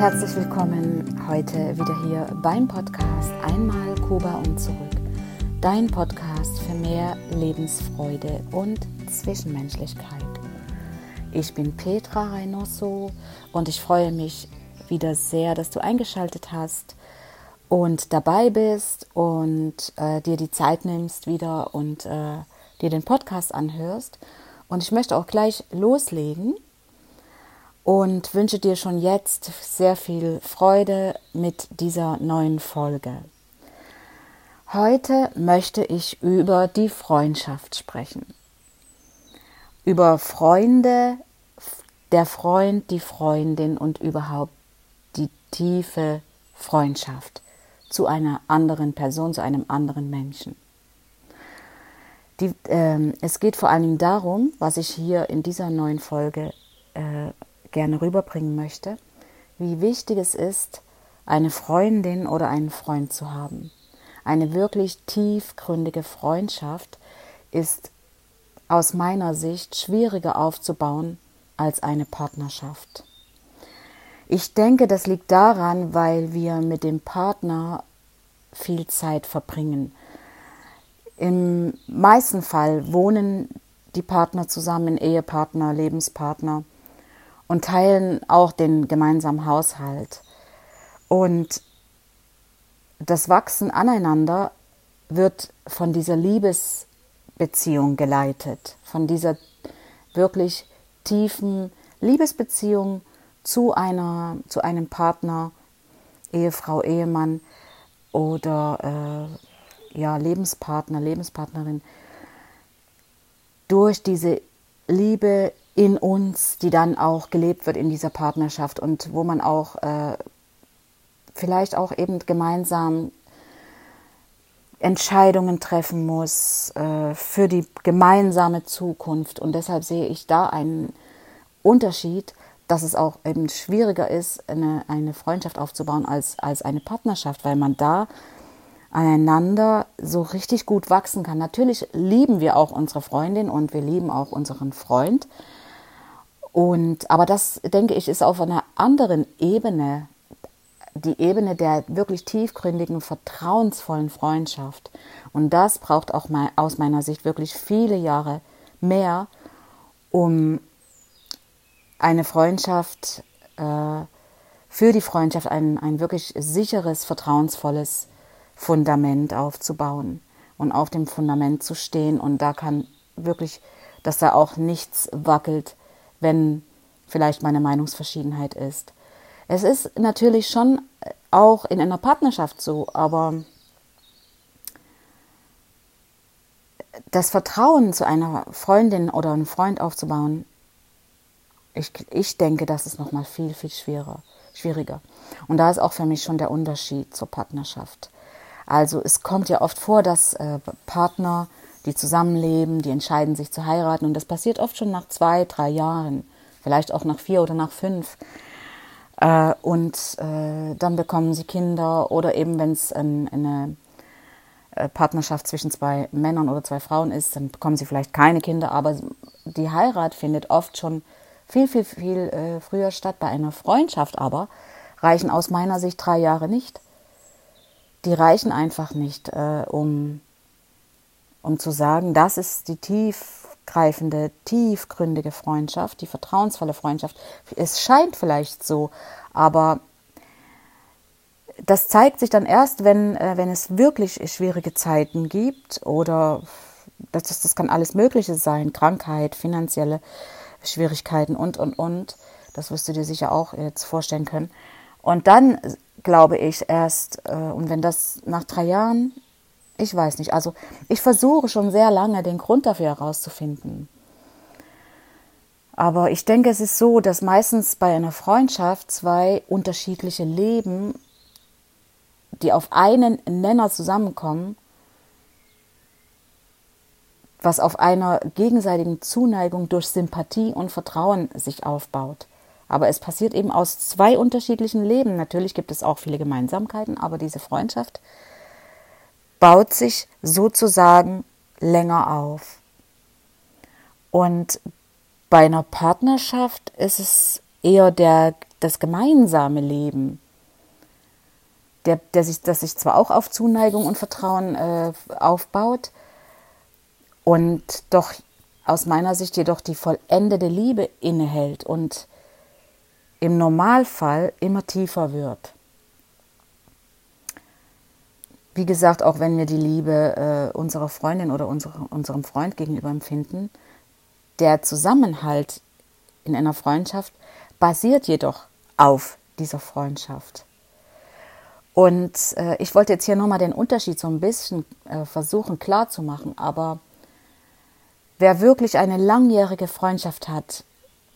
Herzlich willkommen heute wieder hier beim Podcast Einmal Kuba und zurück. Dein Podcast für mehr Lebensfreude und Zwischenmenschlichkeit. Ich bin Petra Reynoso und ich freue mich wieder sehr, dass du eingeschaltet hast und dabei bist und äh, dir die Zeit nimmst wieder und äh, dir den Podcast anhörst. Und ich möchte auch gleich loslegen und wünsche dir schon jetzt sehr viel Freude mit dieser neuen Folge. Heute möchte ich über die Freundschaft sprechen. Über Freunde, der Freund, die Freundin und überhaupt die tiefe Freundschaft zu einer anderen Person, zu einem anderen Menschen. Die, äh, es geht vor Dingen darum, was ich hier in dieser neuen Folge äh, gerne rüberbringen möchte, wie wichtig es ist, eine Freundin oder einen Freund zu haben. Eine wirklich tiefgründige Freundschaft ist aus meiner Sicht schwieriger aufzubauen als eine Partnerschaft. Ich denke, das liegt daran, weil wir mit dem Partner viel Zeit verbringen. Im meisten Fall wohnen die Partner zusammen, Ehepartner, Lebenspartner und teilen auch den gemeinsamen Haushalt. Und das Wachsen aneinander wird von dieser Liebesbeziehung geleitet, von dieser wirklich tiefen Liebesbeziehung zu einer, zu einem Partner, Ehefrau, Ehemann oder äh, ja, Lebenspartner, Lebenspartnerin, durch diese Liebe in uns, die dann auch gelebt wird in dieser Partnerschaft und wo man auch äh, vielleicht auch eben gemeinsam Entscheidungen treffen muss äh, für die gemeinsame Zukunft. Und deshalb sehe ich da einen Unterschied, dass es auch eben schwieriger ist, eine, eine Freundschaft aufzubauen als, als eine Partnerschaft, weil man da aneinander so richtig gut wachsen kann. Natürlich lieben wir auch unsere Freundin und wir lieben auch unseren Freund. Und, aber das, denke ich, ist auf einer anderen Ebene, die Ebene der wirklich tiefgründigen, vertrauensvollen Freundschaft. Und das braucht auch mal, aus meiner Sicht wirklich viele Jahre mehr, um eine Freundschaft, äh, für die Freundschaft ein, ein wirklich sicheres, vertrauensvolles Fundament aufzubauen und auf dem Fundament zu stehen. Und da kann wirklich, dass da auch nichts wackelt, wenn vielleicht meine Meinungsverschiedenheit ist. Es ist natürlich schon auch in einer Partnerschaft so, aber das Vertrauen zu einer Freundin oder einem Freund aufzubauen, ich, ich denke, das ist nochmal viel, viel schwerer, schwieriger. Und da ist auch für mich schon der Unterschied zur Partnerschaft. Also es kommt ja oft vor, dass äh, Partner die zusammenleben, die entscheiden sich zu heiraten. Und das passiert oft schon nach zwei, drei Jahren, vielleicht auch nach vier oder nach fünf. Äh, und äh, dann bekommen sie Kinder oder eben, wenn es ein, eine äh, Partnerschaft zwischen zwei Männern oder zwei Frauen ist, dann bekommen sie vielleicht keine Kinder. Aber die Heirat findet oft schon viel, viel, viel früher statt. Bei einer Freundschaft aber reichen aus meiner Sicht drei Jahre nicht. Die reichen einfach nicht, um um zu sagen, das ist die tiefgreifende, tiefgründige Freundschaft, die vertrauensvolle Freundschaft. Es scheint vielleicht so, aber das zeigt sich dann erst, wenn, äh, wenn es wirklich schwierige Zeiten gibt oder das, das kann alles Mögliche sein, Krankheit, finanzielle Schwierigkeiten und, und, und. Das wirst du dir sicher auch jetzt vorstellen können. Und dann glaube ich erst, äh, und wenn das nach drei Jahren ich weiß nicht. Also ich versuche schon sehr lange den Grund dafür herauszufinden. Aber ich denke, es ist so, dass meistens bei einer Freundschaft zwei unterschiedliche Leben, die auf einen Nenner zusammenkommen, was auf einer gegenseitigen Zuneigung durch Sympathie und Vertrauen sich aufbaut. Aber es passiert eben aus zwei unterschiedlichen Leben. Natürlich gibt es auch viele Gemeinsamkeiten, aber diese Freundschaft baut sich sozusagen länger auf. Und bei einer Partnerschaft ist es eher der das gemeinsame Leben, der, der sich, das sich zwar auch auf Zuneigung und Vertrauen äh, aufbaut und doch aus meiner Sicht jedoch die vollendete Liebe innehält und im Normalfall immer tiefer wird. Wie gesagt, auch wenn wir die Liebe äh, unserer Freundin oder unsere, unserem Freund gegenüber empfinden, der Zusammenhalt in einer Freundschaft basiert jedoch auf dieser Freundschaft. Und äh, ich wollte jetzt hier nochmal den Unterschied so ein bisschen äh, versuchen klarzumachen, aber wer wirklich eine langjährige Freundschaft hat,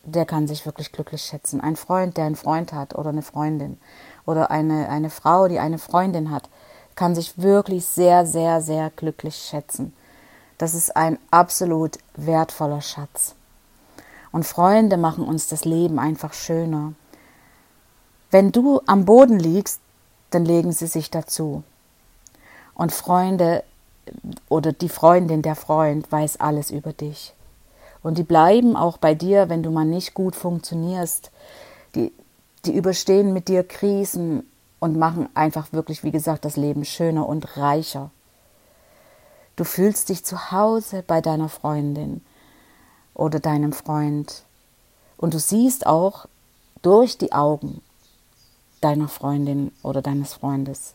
der kann sich wirklich glücklich schätzen. Ein Freund, der einen Freund hat oder eine Freundin oder eine, eine Frau, die eine Freundin hat, kann sich wirklich sehr, sehr, sehr glücklich schätzen. Das ist ein absolut wertvoller Schatz. Und Freunde machen uns das Leben einfach schöner. Wenn du am Boden liegst, dann legen sie sich dazu. Und Freunde oder die Freundin, der Freund weiß alles über dich. Und die bleiben auch bei dir, wenn du mal nicht gut funktionierst. Die, die überstehen mit dir Krisen und machen einfach wirklich, wie gesagt, das Leben schöner und reicher. Du fühlst dich zu Hause bei deiner Freundin oder deinem Freund. Und du siehst auch durch die Augen deiner Freundin oder deines Freundes.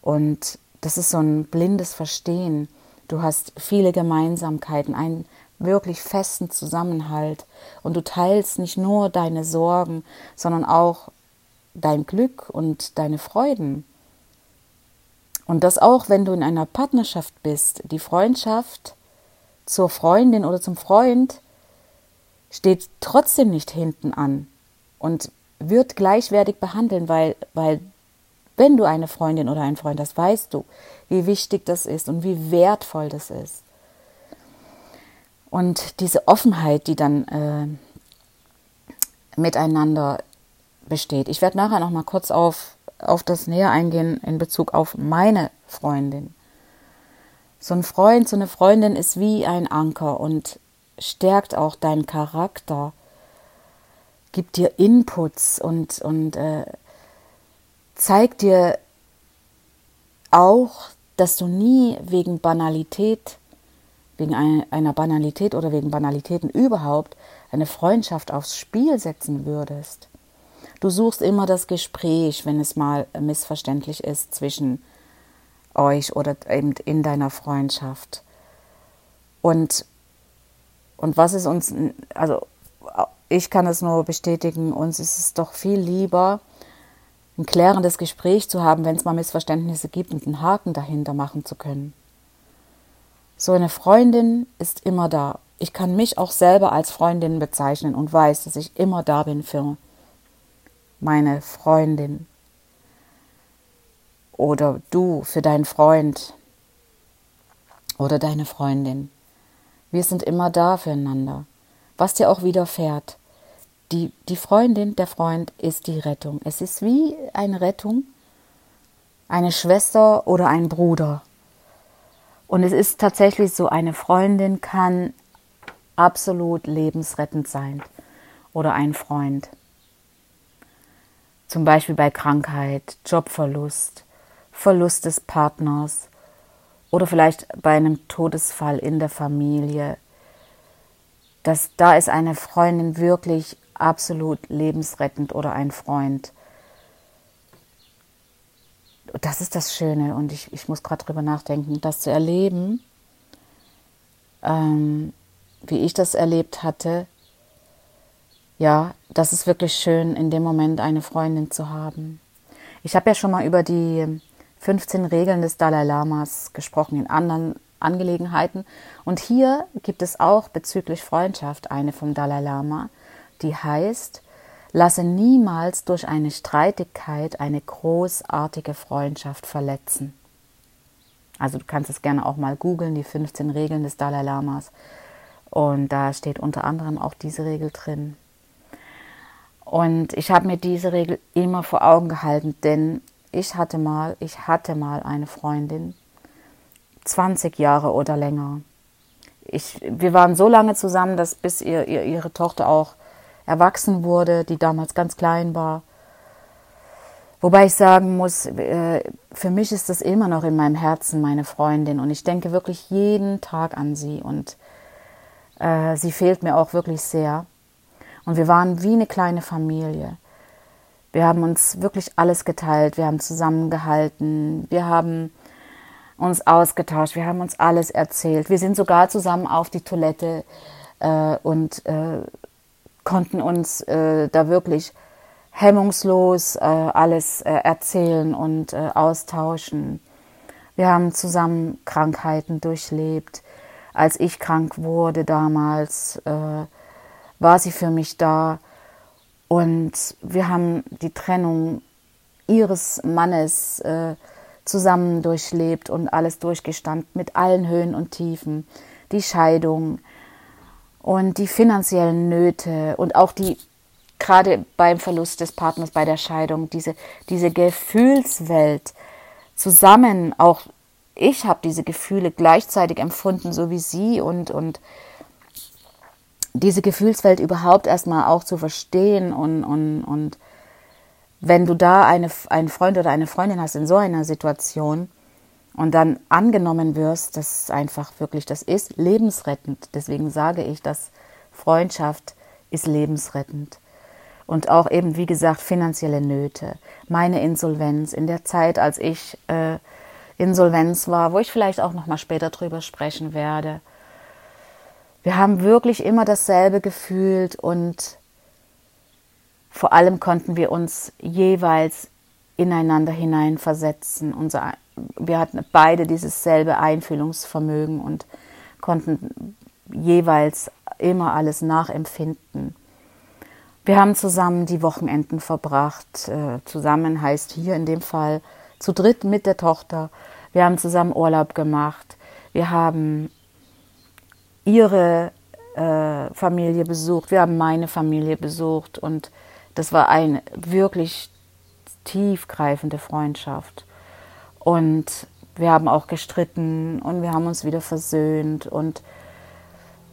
Und das ist so ein blindes Verstehen. Du hast viele Gemeinsamkeiten, einen wirklich festen Zusammenhalt und du teilst nicht nur deine Sorgen, sondern auch dein Glück und deine Freuden. Und das auch, wenn du in einer Partnerschaft bist. Die Freundschaft zur Freundin oder zum Freund steht trotzdem nicht hinten an und wird gleichwertig behandeln, weil, weil wenn du eine Freundin oder einen Freund hast, weißt du, wie wichtig das ist und wie wertvoll das ist. Und diese Offenheit, die dann äh, miteinander besteht. Ich werde nachher noch mal kurz auf, auf das näher eingehen in Bezug auf meine Freundin. So ein Freund, so eine Freundin ist wie ein Anker und stärkt auch deinen Charakter, gibt dir Inputs und, und äh, zeigt dir auch, dass du nie wegen Banalität, wegen einer Banalität oder wegen Banalitäten überhaupt eine Freundschaft aufs Spiel setzen würdest. Du suchst immer das Gespräch, wenn es mal missverständlich ist zwischen euch oder eben in deiner Freundschaft. Und, und was ist uns, also ich kann es nur bestätigen, uns ist es doch viel lieber, ein klärendes Gespräch zu haben, wenn es mal Missverständnisse gibt und einen Haken dahinter machen zu können. So eine Freundin ist immer da. Ich kann mich auch selber als Freundin bezeichnen und weiß, dass ich immer da bin für meine Freundin. Oder du für deinen Freund oder deine Freundin. Wir sind immer da füreinander. Was dir auch widerfährt, die, die Freundin, der Freund ist die Rettung. Es ist wie eine Rettung, eine Schwester oder ein Bruder. Und es ist tatsächlich so, eine Freundin kann absolut lebensrettend sein oder ein Freund. Zum Beispiel bei Krankheit, Jobverlust, Verlust des Partners oder vielleicht bei einem Todesfall in der Familie. Das, da ist eine Freundin wirklich absolut lebensrettend oder ein Freund. Das ist das Schöne und ich, ich muss gerade drüber nachdenken, das zu erleben, ähm, wie ich das erlebt hatte. Ja, das ist wirklich schön, in dem Moment eine Freundin zu haben. Ich habe ja schon mal über die 15 Regeln des Dalai Lamas gesprochen in anderen Angelegenheiten. Und hier gibt es auch bezüglich Freundschaft eine vom Dalai Lama, die heißt, lasse niemals durch eine Streitigkeit eine großartige Freundschaft verletzen. Also du kannst es gerne auch mal googeln, die 15 Regeln des Dalai Lamas. Und da steht unter anderem auch diese Regel drin. Und ich habe mir diese Regel immer vor Augen gehalten, denn ich hatte mal, ich hatte mal eine Freundin, 20 Jahre oder länger. Ich, wir waren so lange zusammen, dass bis ihr, ihr, ihre Tochter auch erwachsen wurde, die damals ganz klein war. Wobei ich sagen muss, äh, für mich ist das immer noch in meinem Herzen meine Freundin und ich denke wirklich jeden Tag an sie und äh, sie fehlt mir auch wirklich sehr. Und wir waren wie eine kleine Familie. Wir haben uns wirklich alles geteilt, wir haben zusammengehalten, wir haben uns ausgetauscht, wir haben uns alles erzählt. Wir sind sogar zusammen auf die Toilette äh, und äh, konnten uns äh, da wirklich hemmungslos äh, alles äh, erzählen und äh, austauschen. Wir haben zusammen Krankheiten durchlebt. Als ich krank wurde damals, äh, war sie für mich da. Und wir haben die Trennung ihres Mannes äh, zusammen durchlebt und alles durchgestanden mit allen Höhen und Tiefen. Die Scheidung und die finanziellen Nöte und auch die gerade beim Verlust des Partners, bei der Scheidung, diese, diese Gefühlswelt zusammen, auch ich habe diese Gefühle gleichzeitig empfunden, so wie sie und, und diese Gefühlswelt überhaupt erstmal auch zu verstehen und, und, und wenn du da eine, einen Freund oder eine Freundin hast in so einer Situation und dann angenommen wirst, das ist einfach wirklich, das ist lebensrettend. Deswegen sage ich, dass Freundschaft ist lebensrettend und auch eben, wie gesagt, finanzielle Nöte. Meine Insolvenz in der Zeit, als ich äh, Insolvenz war, wo ich vielleicht auch noch mal später drüber sprechen werde. Wir haben wirklich immer dasselbe gefühlt und vor allem konnten wir uns jeweils ineinander hineinversetzen. Unser, wir hatten beide dieses selbe Einfühlungsvermögen und konnten jeweils immer alles nachempfinden. Wir haben zusammen die Wochenenden verbracht. Äh, zusammen heißt hier in dem Fall zu dritt mit der Tochter. Wir haben zusammen Urlaub gemacht. Wir haben ihre äh, Familie besucht. Wir haben meine Familie besucht. Und das war eine wirklich tiefgreifende Freundschaft. Und wir haben auch gestritten und wir haben uns wieder versöhnt und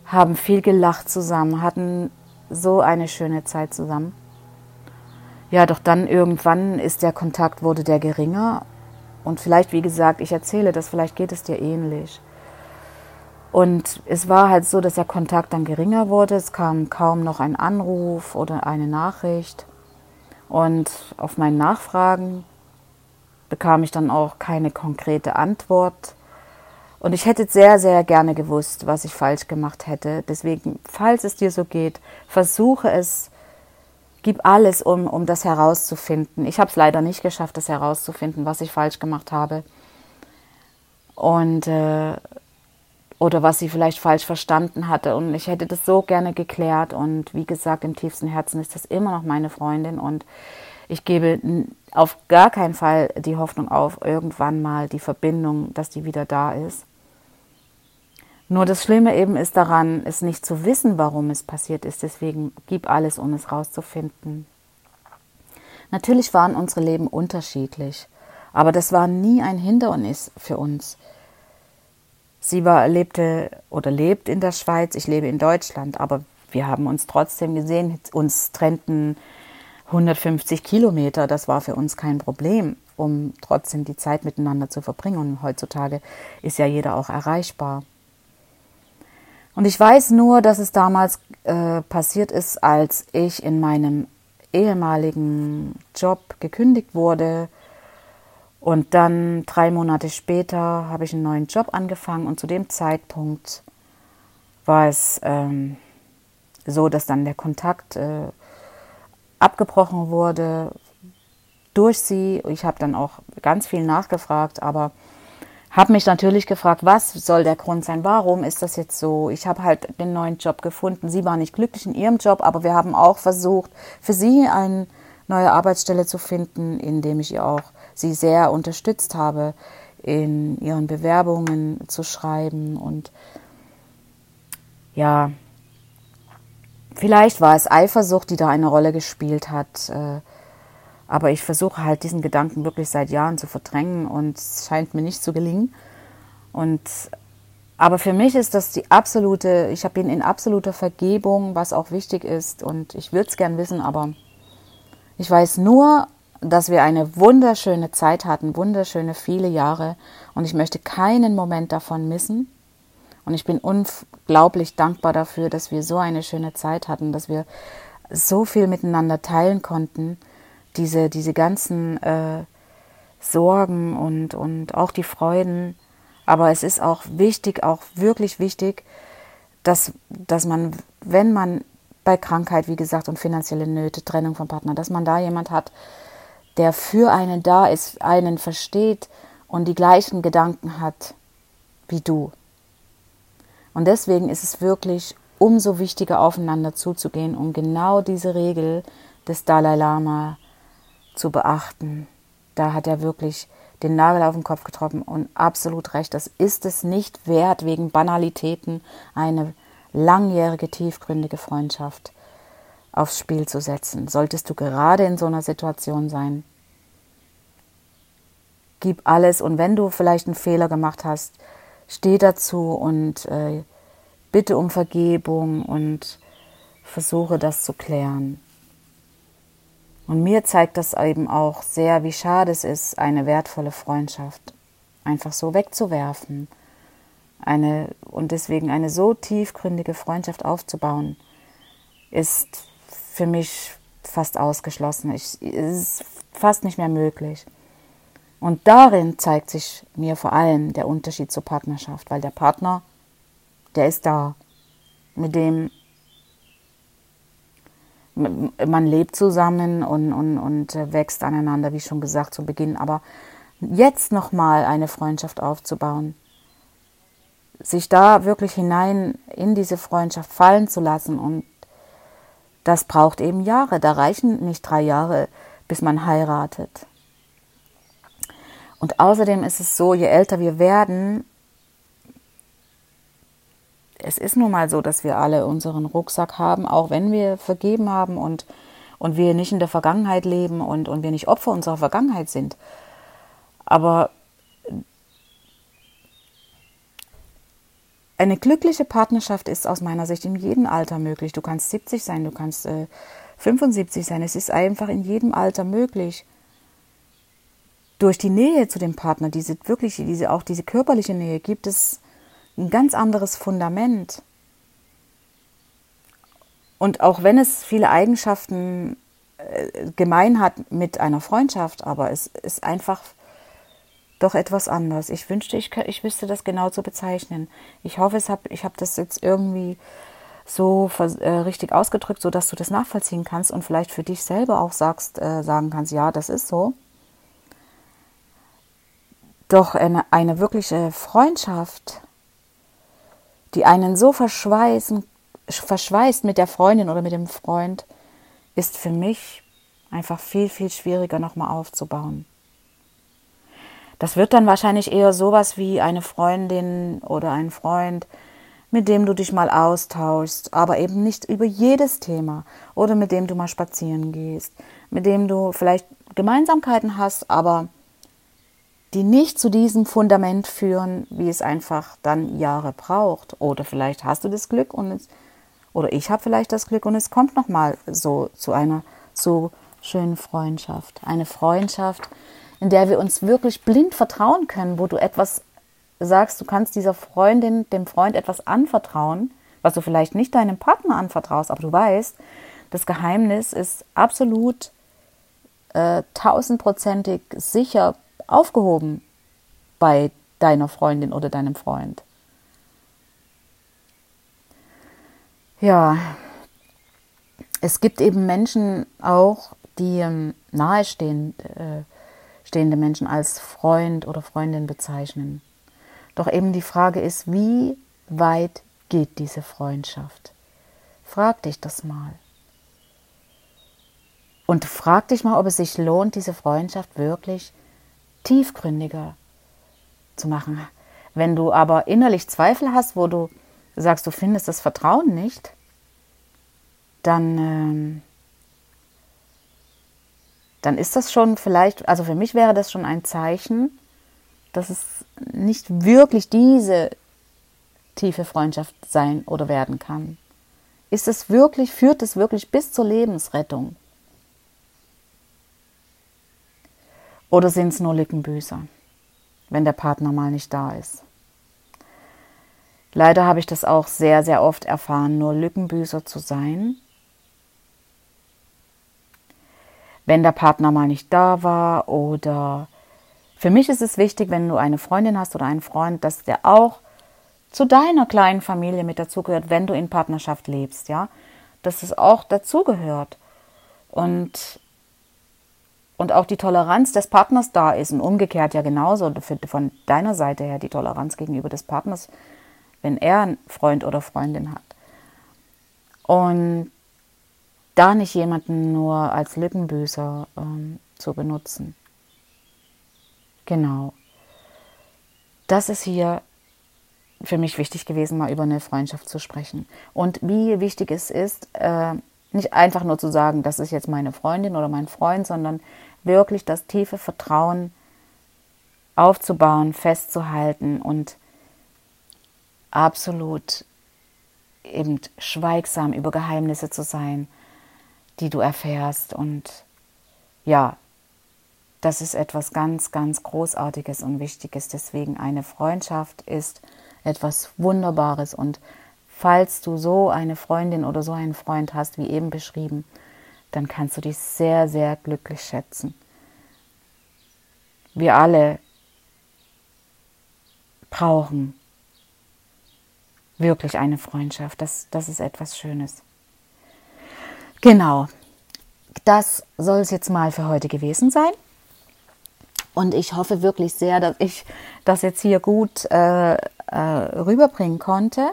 haben viel gelacht zusammen, hatten so eine schöne Zeit zusammen. Ja, doch dann irgendwann ist der Kontakt, wurde der geringer. Und vielleicht, wie gesagt, ich erzähle das, vielleicht geht es dir ähnlich. Und es war halt so, dass der Kontakt dann geringer wurde. Es kam kaum noch ein Anruf oder eine Nachricht. Und auf meine Nachfragen bekam ich dann auch keine konkrete Antwort. Und ich hätte sehr, sehr gerne gewusst, was ich falsch gemacht hätte. Deswegen, falls es dir so geht, versuche es, gib alles, um, um das herauszufinden. Ich habe es leider nicht geschafft, das herauszufinden, was ich falsch gemacht habe. Und äh, oder was sie vielleicht falsch verstanden hatte. Und ich hätte das so gerne geklärt. Und wie gesagt, im tiefsten Herzen ist das immer noch meine Freundin. Und ich gebe auf gar keinen Fall die Hoffnung auf, irgendwann mal die Verbindung, dass die wieder da ist. Nur das Schlimme eben ist daran, es nicht zu wissen, warum es passiert ist. Deswegen gib alles, um es rauszufinden. Natürlich waren unsere Leben unterschiedlich, aber das war nie ein Hindernis für uns. Sie war, lebte oder lebt in der Schweiz, ich lebe in Deutschland, aber wir haben uns trotzdem gesehen. Uns trennten 150 Kilometer, das war für uns kein Problem, um trotzdem die Zeit miteinander zu verbringen. Und heutzutage ist ja jeder auch erreichbar. Und ich weiß nur, dass es damals äh, passiert ist, als ich in meinem ehemaligen Job gekündigt wurde. Und dann drei Monate später habe ich einen neuen Job angefangen und zu dem Zeitpunkt war es ähm, so, dass dann der Kontakt äh, abgebrochen wurde durch sie. Ich habe dann auch ganz viel nachgefragt, aber habe mich natürlich gefragt, was soll der Grund sein? Warum ist das jetzt so? Ich habe halt den neuen Job gefunden. Sie war nicht glücklich in ihrem Job, aber wir haben auch versucht, für sie eine neue Arbeitsstelle zu finden, indem ich ihr auch sie sehr unterstützt habe, in ihren Bewerbungen zu schreiben und ja, vielleicht war es Eifersucht, die da eine Rolle gespielt hat. Äh, aber ich versuche halt diesen Gedanken wirklich seit Jahren zu verdrängen und es scheint mir nicht zu gelingen. Und Aber für mich ist das die absolute, ich bin in absoluter Vergebung, was auch wichtig ist. Und ich würde es gern wissen, aber ich weiß nur, dass wir eine wunderschöne Zeit hatten, wunderschöne viele Jahre. Und ich möchte keinen Moment davon missen. Und ich bin unglaublich dankbar dafür, dass wir so eine schöne Zeit hatten, dass wir so viel miteinander teilen konnten. Diese, diese ganzen äh, Sorgen und, und auch die Freuden aber es ist auch wichtig, auch wirklich wichtig, dass, dass man, wenn man bei Krankheit, wie gesagt, und finanzielle Nöte, Trennung vom Partner, dass man da jemand hat, der für einen da ist, einen versteht und die gleichen Gedanken hat wie du. Und deswegen ist es wirklich umso wichtiger, aufeinander zuzugehen, um genau diese Regel des Dalai Lama zu beachten. Da hat er wirklich den Nagel auf den Kopf getroffen und absolut recht. Das ist es nicht wert, wegen Banalitäten eine langjährige, tiefgründige Freundschaft aufs Spiel zu setzen. Solltest du gerade in so einer Situation sein, gib alles und wenn du vielleicht einen Fehler gemacht hast, steh dazu und äh, bitte um Vergebung und versuche das zu klären. Und mir zeigt das eben auch sehr, wie schade es ist, eine wertvolle Freundschaft einfach so wegzuwerfen. Eine, und deswegen eine so tiefgründige Freundschaft aufzubauen, ist für mich fast ausgeschlossen. Es ist fast nicht mehr möglich. Und darin zeigt sich mir vor allem der Unterschied zur Partnerschaft, weil der Partner, der ist da, mit dem man lebt zusammen und, und, und wächst aneinander, wie schon gesagt zu Beginn. Aber jetzt nochmal eine Freundschaft aufzubauen, sich da wirklich hinein in diese Freundschaft fallen zu lassen und das braucht eben Jahre. Da reichen nicht drei Jahre, bis man heiratet. Und außerdem ist es so, je älter wir werden, es ist nun mal so, dass wir alle unseren Rucksack haben, auch wenn wir vergeben haben und, und wir nicht in der Vergangenheit leben und, und wir nicht Opfer unserer Vergangenheit sind. Aber eine glückliche Partnerschaft ist aus meiner Sicht in jedem Alter möglich. Du kannst 70 sein, du kannst äh, 75 sein. Es ist einfach in jedem Alter möglich. Durch die Nähe zu dem Partner, diese wirklich, diese auch diese körperliche Nähe, gibt es ein ganz anderes Fundament. Und auch wenn es viele Eigenschaften äh, gemein hat mit einer Freundschaft, aber es ist einfach doch etwas anders. Ich wünschte, ich, ich wüsste das genau zu bezeichnen. Ich hoffe, es hab, ich habe das jetzt irgendwie so äh, richtig ausgedrückt, sodass du das nachvollziehen kannst und vielleicht für dich selber auch sagst, äh, sagen kannst, ja, das ist so. Doch eine, eine wirkliche Freundschaft die einen so verschweißen, verschweißt mit der Freundin oder mit dem Freund, ist für mich einfach viel, viel schwieriger nochmal aufzubauen. Das wird dann wahrscheinlich eher sowas wie eine Freundin oder ein Freund, mit dem du dich mal austauschst, aber eben nicht über jedes Thema oder mit dem du mal spazieren gehst, mit dem du vielleicht Gemeinsamkeiten hast, aber die nicht zu diesem Fundament führen, wie es einfach dann Jahre braucht. Oder vielleicht hast du das Glück und es, oder ich habe vielleicht das Glück und es kommt noch mal so zu einer so schönen Freundschaft, eine Freundschaft, in der wir uns wirklich blind vertrauen können, wo du etwas sagst, du kannst dieser Freundin, dem Freund etwas anvertrauen, was du vielleicht nicht deinem Partner anvertraust, aber du weißt, das Geheimnis ist absolut äh, tausendprozentig sicher aufgehoben bei deiner Freundin oder deinem Freund. Ja, es gibt eben Menschen auch, die ähm, nahestehende äh, Menschen als Freund oder Freundin bezeichnen. Doch eben die Frage ist, wie weit geht diese Freundschaft? Frag dich das mal. Und frag dich mal, ob es sich lohnt, diese Freundschaft wirklich tiefgründiger zu machen. Wenn du aber innerlich Zweifel hast, wo du sagst, du findest das Vertrauen nicht, dann, ähm, dann ist das schon vielleicht, also für mich wäre das schon ein Zeichen, dass es nicht wirklich diese tiefe Freundschaft sein oder werden kann? Ist es wirklich, führt es wirklich bis zur Lebensrettung? Oder sind es nur Lückenbüßer, wenn der Partner mal nicht da ist? Leider habe ich das auch sehr, sehr oft erfahren, nur Lückenbüßer zu sein, wenn der Partner mal nicht da war oder für mich ist es wichtig, wenn du eine Freundin hast oder einen Freund, dass der auch zu deiner kleinen Familie mit dazugehört, wenn du in Partnerschaft lebst, ja, dass es auch dazugehört. Und und auch die Toleranz des Partners da ist und umgekehrt ja genauso. Von deiner Seite her die Toleranz gegenüber des Partners, wenn er einen Freund oder Freundin hat. Und da nicht jemanden nur als Lippenbüßer ähm, zu benutzen. Genau. Das ist hier für mich wichtig gewesen, mal über eine Freundschaft zu sprechen. Und wie wichtig es ist, äh, nicht einfach nur zu sagen, das ist jetzt meine Freundin oder mein Freund, sondern wirklich das tiefe Vertrauen aufzubauen, festzuhalten und absolut eben schweigsam über Geheimnisse zu sein, die du erfährst. Und ja, das ist etwas ganz, ganz Großartiges und Wichtiges. Deswegen eine Freundschaft ist etwas Wunderbares. Und falls du so eine Freundin oder so einen Freund hast, wie eben beschrieben, dann kannst du dich sehr, sehr glücklich schätzen. Wir alle brauchen wirklich eine Freundschaft. Das, das ist etwas Schönes. Genau, das soll es jetzt mal für heute gewesen sein. Und ich hoffe wirklich sehr, dass ich das jetzt hier gut äh, äh, rüberbringen konnte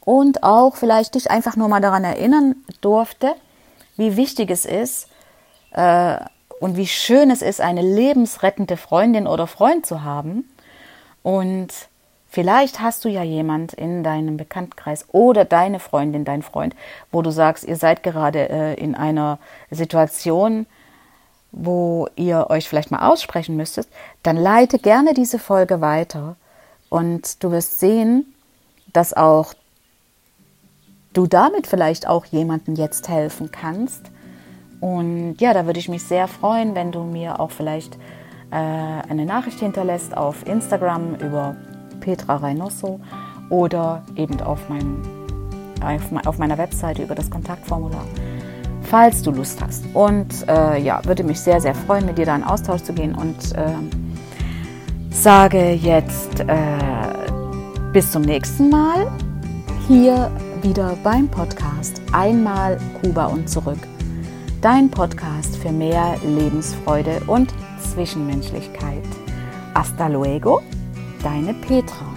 und auch vielleicht dich einfach nur mal daran erinnern durfte, wie wichtig es ist äh, und wie schön es ist, eine lebensrettende Freundin oder Freund zu haben. Und vielleicht hast du ja jemand in deinem Bekanntenkreis oder deine Freundin, dein Freund, wo du sagst, ihr seid gerade äh, in einer Situation, wo ihr euch vielleicht mal aussprechen müsstet, dann leite gerne diese Folge weiter und du wirst sehen, dass auch du damit vielleicht auch jemandem jetzt helfen kannst. Und ja, da würde ich mich sehr freuen, wenn du mir auch vielleicht äh, eine Nachricht hinterlässt auf Instagram über Petra Reynoso oder eben auf, meinem, auf meiner Webseite über das Kontaktformular falls du Lust hast. Und äh, ja, würde mich sehr, sehr freuen, mit dir da in Austausch zu gehen und äh, sage jetzt äh, bis zum nächsten Mal hier wieder beim Podcast Einmal Kuba und zurück. Dein Podcast für mehr Lebensfreude und Zwischenmenschlichkeit. Hasta luego, deine Petra.